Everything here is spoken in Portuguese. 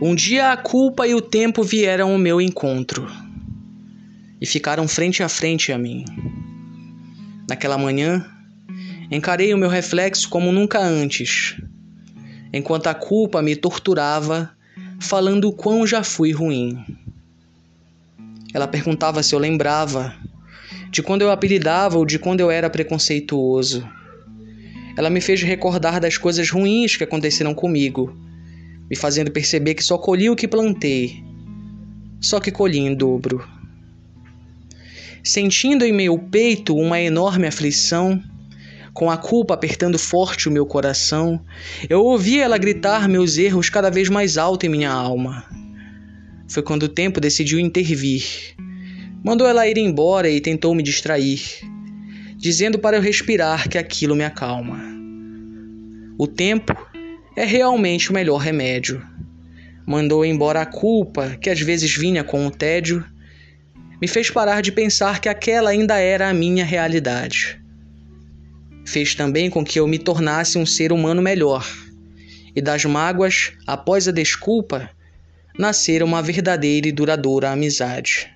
Um dia a culpa e o tempo vieram ao meu encontro e ficaram frente a frente a mim. Naquela manhã, encarei o meu reflexo como nunca antes, enquanto a culpa me torturava, falando o quão já fui ruim. Ela perguntava se eu lembrava de quando eu apelidava ou de quando eu era preconceituoso. Ela me fez recordar das coisas ruins que aconteceram comigo, me fazendo perceber que só colhi o que plantei, só que colhi em dobro. Sentindo em meu peito uma enorme aflição, com a culpa apertando forte o meu coração, eu ouvi ela gritar meus erros cada vez mais alto em minha alma. Foi quando o tempo decidiu intervir. Mandou ela ir embora e tentou me distrair, dizendo para eu respirar que aquilo me acalma. O tempo é realmente o melhor remédio. Mandou embora a culpa, que às vezes vinha com o tédio, me fez parar de pensar que aquela ainda era a minha realidade. Fez também com que eu me tornasse um ser humano melhor, e das mágoas, após a desculpa, nascera uma verdadeira e duradoura amizade.